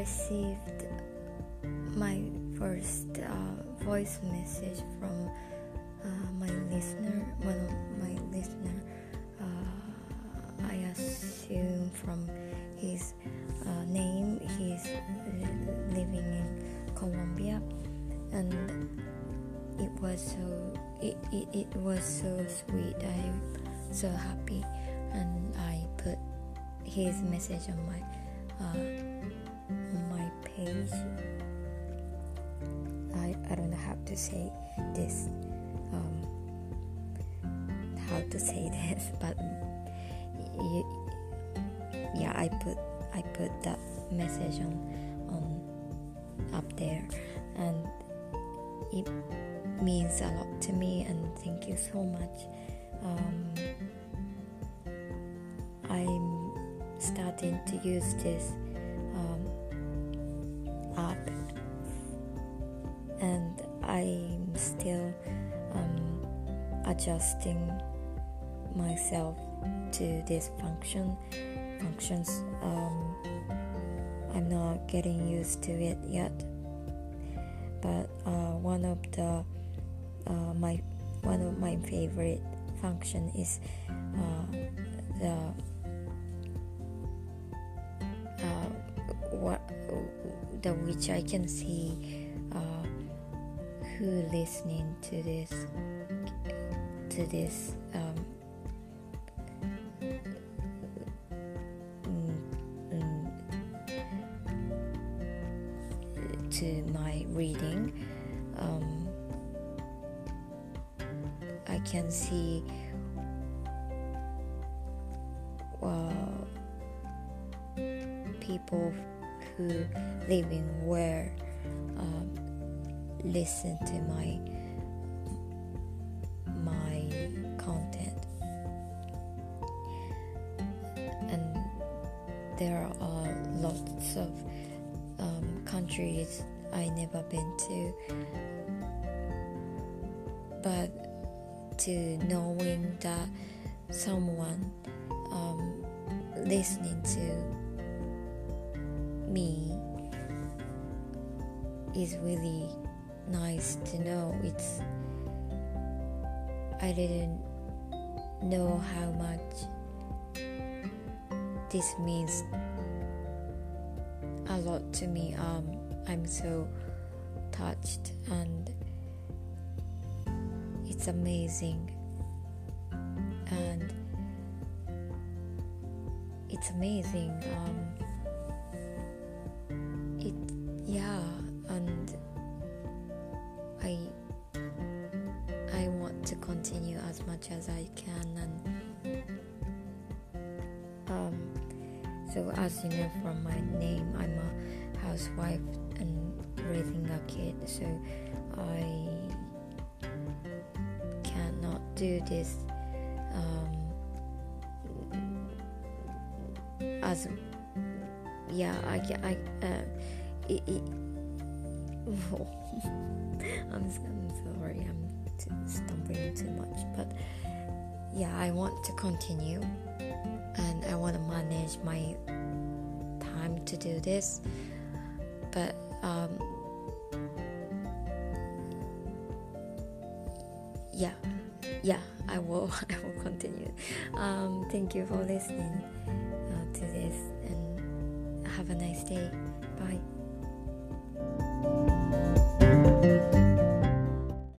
received my first uh, voice message from uh, my listener, one of my listener. Uh, I assume from his uh, name, he's living in Colombia, and it was so it, it, it was so sweet. I'm so happy, and I put his message on my uh, I, I don't know how to say this um, how to say this but yeah I put I put that message on on up there. And it means a lot to me and thank you so much. Um, I'm starting to use this I'm still um, adjusting myself to this function functions um, I'm not getting used to it yet. But uh, one of the uh, my one of my favorite function is uh, the uh, what the which I can see who listening to this to this um, mm, mm, to my reading um, I can see uh, people who living where um, listen to my my content. And there are lots of um, countries I never been to. But to knowing that someone um, listening to me is really nice to know. It's I didn't know how much this means a lot to me. Um I'm so touched and it's amazing. And it's amazing um much as i can and um so as you know from my name i'm a housewife and raising a kid so i cannot do this um as yeah i i uh, it, it I'm, I'm sorry i'm t- stumbling too much but yeah i want to continue and i want to manage my time to do this but um yeah yeah i will i will continue. Um thank you for listening uh, to this and have a nice day